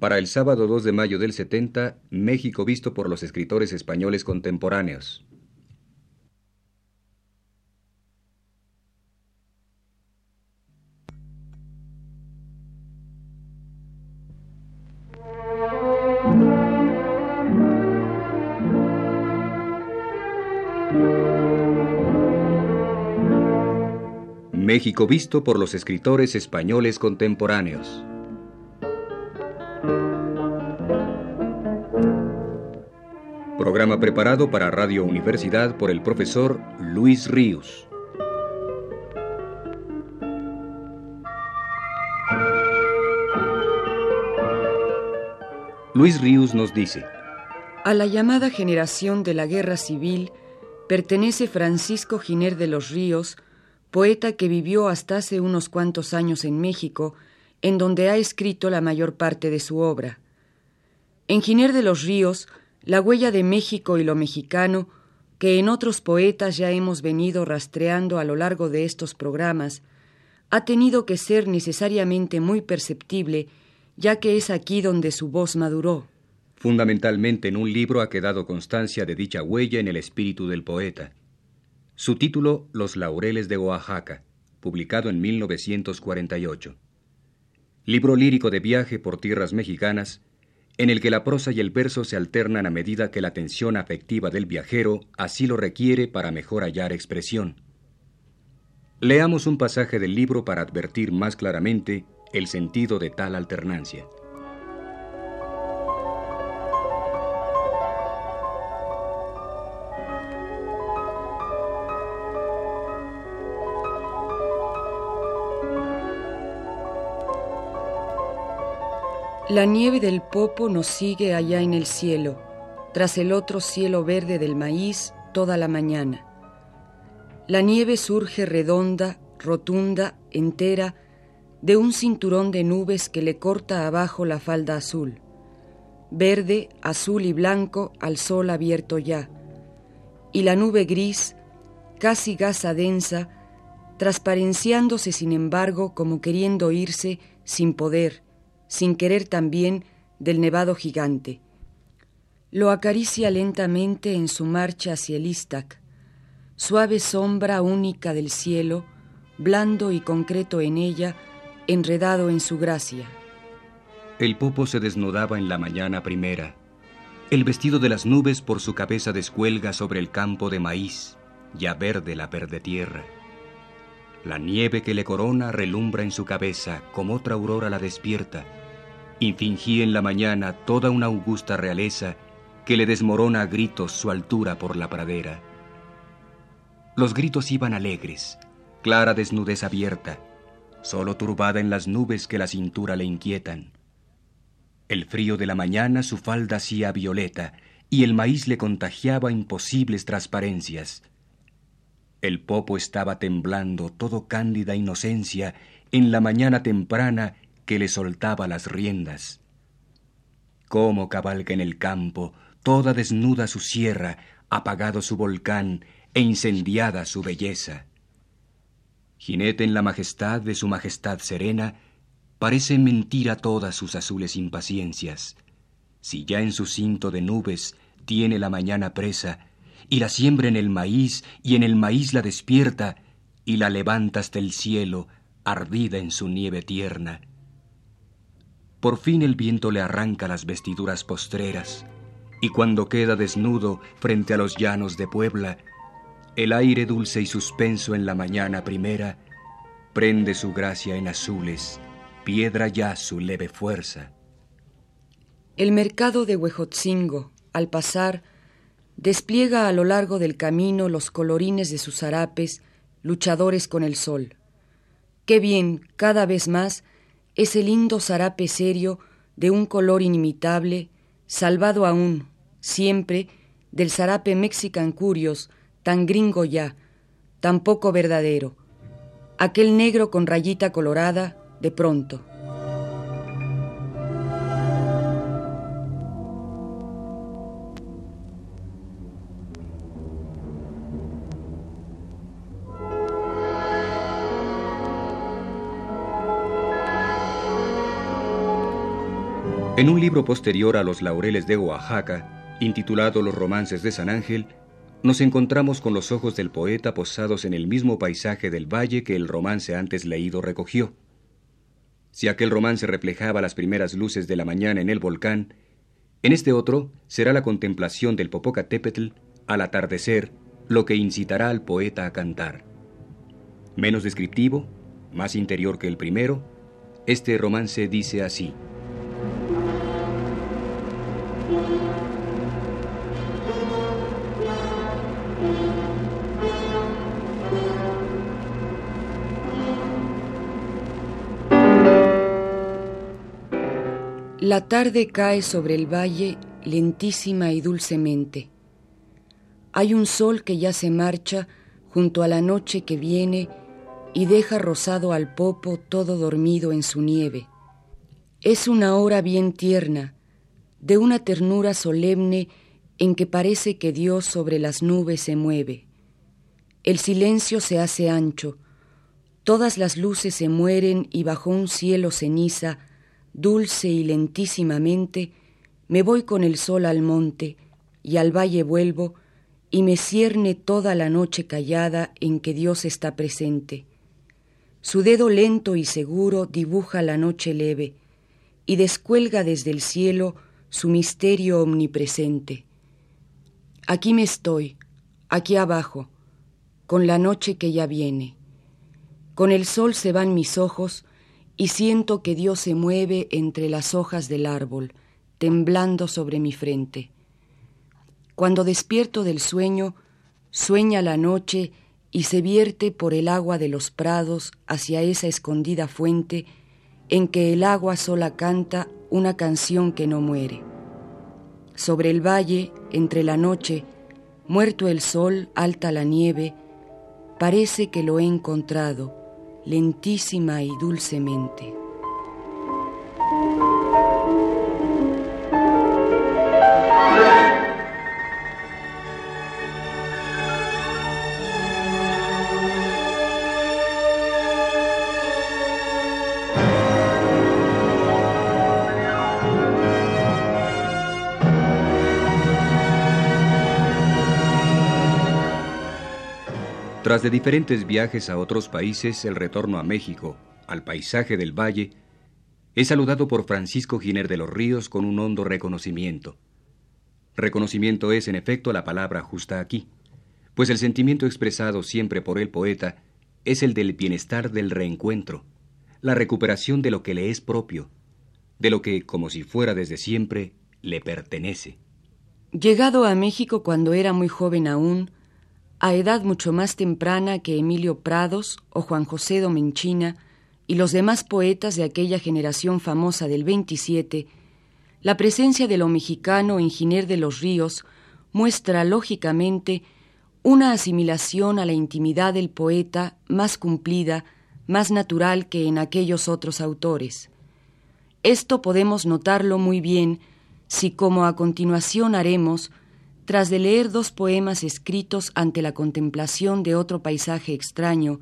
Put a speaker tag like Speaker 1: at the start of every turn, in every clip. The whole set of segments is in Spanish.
Speaker 1: Para el sábado 2 de mayo del 70, México visto por los escritores españoles contemporáneos. México visto por los escritores españoles contemporáneos. Programa preparado para Radio Universidad por el profesor Luis Ríos. Luis Ríos nos dice,
Speaker 2: A la llamada generación de la guerra civil pertenece Francisco Giner de los Ríos, poeta que vivió hasta hace unos cuantos años en México, en donde ha escrito la mayor parte de su obra. En Giner de los Ríos la huella de México y lo mexicano, que en otros poetas ya hemos venido rastreando a lo largo de estos programas, ha tenido que ser necesariamente muy perceptible, ya que es aquí donde su voz maduró.
Speaker 1: Fundamentalmente en un libro ha quedado constancia de dicha huella en el espíritu del poeta. Su título Los Laureles de Oaxaca, publicado en 1948. Libro lírico de viaje por tierras mexicanas, en el que la prosa y el verso se alternan a medida que la tensión afectiva del viajero así lo requiere para mejor hallar expresión. Leamos un pasaje del libro para advertir más claramente el sentido de tal alternancia.
Speaker 2: La nieve del popo nos sigue allá en el cielo, tras el otro cielo verde del maíz toda la mañana. La nieve surge redonda, rotunda, entera, de un cinturón de nubes que le corta abajo la falda azul. Verde, azul y blanco al sol abierto ya. Y la nube gris, casi gasa densa, transparenciándose sin embargo como queriendo irse sin poder, sin querer también, del nevado gigante. Lo acaricia lentamente en su marcha hacia el Istac, suave sombra única del cielo, blando y concreto en ella, enredado en su gracia.
Speaker 1: El popo se desnudaba en la mañana primera. El vestido de las nubes por su cabeza descuelga sobre el campo de maíz, ya verde la verde tierra. La nieve que le corona relumbra en su cabeza como otra aurora la despierta y fingí en la mañana toda una augusta realeza que le desmorona a gritos su altura por la pradera. Los gritos iban alegres, clara desnudez abierta, solo turbada en las nubes que la cintura le inquietan. El frío de la mañana su falda hacía violeta y el maíz le contagiaba imposibles transparencias. El popo estaba temblando todo cándida inocencia en la mañana temprana que le soltaba las riendas. Cómo cabalga en el campo, toda desnuda su sierra, apagado su volcán e incendiada su belleza. Jinete en la majestad de su majestad serena, parece mentira todas sus azules impaciencias. Si ya en su cinto de nubes tiene la mañana presa, y la siembra en el maíz, y en el maíz la despierta, y la levanta hasta el cielo, ardida en su nieve tierna, por fin el viento le arranca las vestiduras postreras, y cuando queda desnudo frente a los llanos de Puebla, el aire dulce y suspenso en la mañana primera prende su gracia en azules, piedra ya su leve fuerza.
Speaker 2: El mercado de Huejotzingo, al pasar, despliega a lo largo del camino los colorines de sus harapes, luchadores con el sol. Qué bien, cada vez más, ese lindo zarape serio de un color inimitable, salvado aún, siempre, del zarape Mexican Curios, tan gringo ya, tan poco verdadero, aquel negro con rayita colorada, de pronto.
Speaker 1: En un libro posterior a Los Laureles de Oaxaca, intitulado Los Romances de San Ángel, nos encontramos con los ojos del poeta posados en el mismo paisaje del valle que el romance antes leído recogió. Si aquel romance reflejaba las primeras luces de la mañana en el volcán, en este otro será la contemplación del Popocatépetl al atardecer lo que incitará al poeta a cantar. Menos descriptivo, más interior que el primero, este romance dice así.
Speaker 2: La tarde cae sobre el valle lentísima y dulcemente. Hay un sol que ya se marcha junto a la noche que viene y deja rosado al popo todo dormido en su nieve. Es una hora bien tierna, de una ternura solemne en que parece que Dios sobre las nubes se mueve. El silencio se hace ancho, todas las luces se mueren y bajo un cielo ceniza, dulce y lentísimamente, me voy con el sol al monte y al valle vuelvo y me cierne toda la noche callada en que Dios está presente. Su dedo lento y seguro dibuja la noche leve y descuelga desde el cielo su misterio omnipresente. Aquí me estoy, aquí abajo, con la noche que ya viene. Con el sol se van mis ojos y siento que Dios se mueve entre las hojas del árbol, temblando sobre mi frente. Cuando despierto del sueño, sueña la noche y se vierte por el agua de los prados hacia esa escondida fuente en que el agua sola canta una canción que no muere. Sobre el valle, entre la noche, muerto el sol, alta la nieve, parece que lo he encontrado, lentísima y dulcemente.
Speaker 1: Tras de diferentes viajes a otros países, el retorno a México, al paisaje del valle, es saludado por Francisco Giner de los Ríos con un hondo reconocimiento. Reconocimiento es, en efecto, la palabra justa aquí, pues el sentimiento expresado siempre por el poeta es el del bienestar del reencuentro, la recuperación de lo que le es propio, de lo que, como si fuera desde siempre, le pertenece.
Speaker 2: Llegado a México cuando era muy joven aún, a edad mucho más temprana que Emilio Prados o Juan José Domenchina y los demás poetas de aquella generación famosa del 27, la presencia de lo mexicano en Giner de los Ríos muestra lógicamente una asimilación a la intimidad del poeta más cumplida, más natural que en aquellos otros autores. Esto podemos notarlo muy bien si, como a continuación haremos, tras de leer dos poemas escritos ante la contemplación de otro paisaje extraño,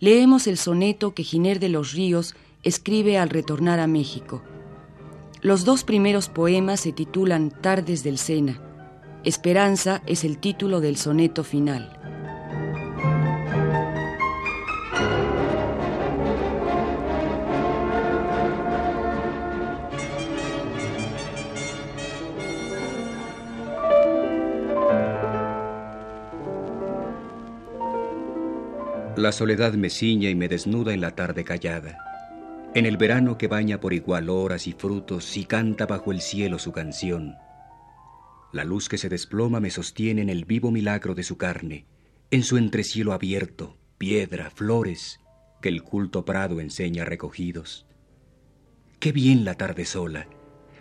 Speaker 2: leemos el soneto que Giner de los Ríos escribe al retornar a México. Los dos primeros poemas se titulan Tardes del Sena. Esperanza es el título del soneto final.
Speaker 1: La soledad me ciña y me desnuda en la tarde callada, en el verano que baña por igual horas y frutos y canta bajo el cielo su canción. La luz que se desploma me sostiene en el vivo milagro de su carne, en su entrecielo abierto, piedra, flores, que el culto prado enseña recogidos. Qué bien la tarde sola,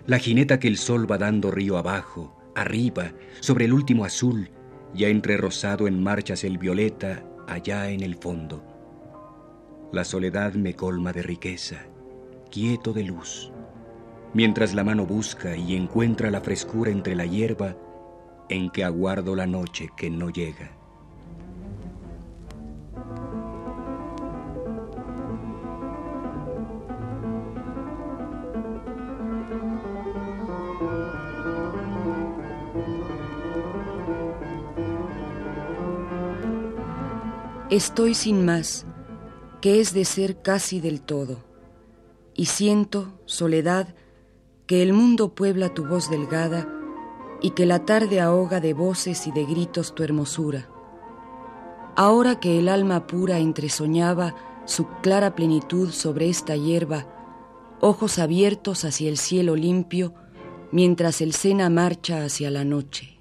Speaker 1: la jineta que el sol va dando río abajo, arriba, sobre el último azul, ya entre rosado en marchas el violeta allá en el fondo. La soledad me colma de riqueza, quieto de luz, mientras la mano busca y encuentra la frescura entre la hierba en que aguardo la noche que no llega.
Speaker 2: Estoy sin más, que es de ser casi del todo, y siento, soledad, que el mundo puebla tu voz delgada y que la tarde ahoga de voces y de gritos tu hermosura. Ahora que el alma pura entresoñaba su clara plenitud sobre esta hierba, ojos abiertos hacia el cielo limpio, mientras el sena marcha hacia la noche.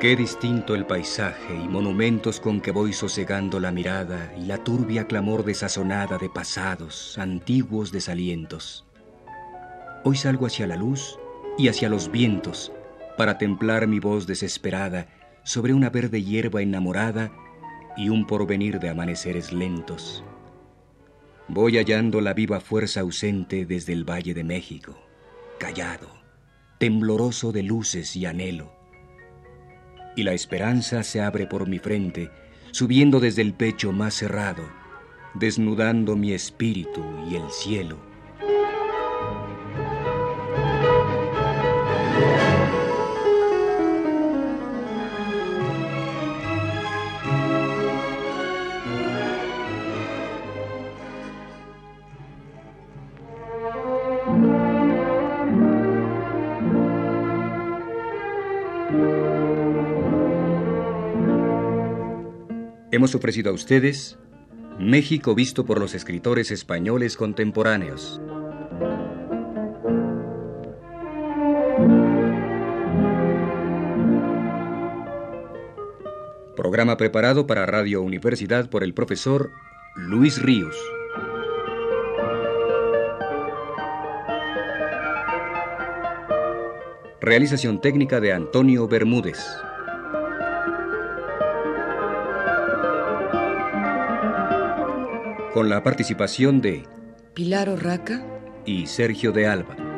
Speaker 1: Qué distinto el paisaje y monumentos con que voy sosegando la mirada y la turbia clamor desazonada de pasados, antiguos desalientos. Hoy salgo hacia la luz y hacia los vientos para templar mi voz desesperada sobre una verde hierba enamorada y un porvenir de amaneceres lentos. Voy hallando la viva fuerza ausente desde el Valle de México, callado, tembloroso de luces y anhelo y la esperanza se abre por mi frente, subiendo desde el pecho más cerrado, desnudando mi espíritu y el cielo. Hemos ofrecido a ustedes México visto por los escritores españoles contemporáneos. Programa preparado para Radio Universidad por el profesor Luis Ríos. Realización técnica de Antonio Bermúdez. Con la participación de
Speaker 2: Pilar Orraca
Speaker 1: y Sergio de Alba.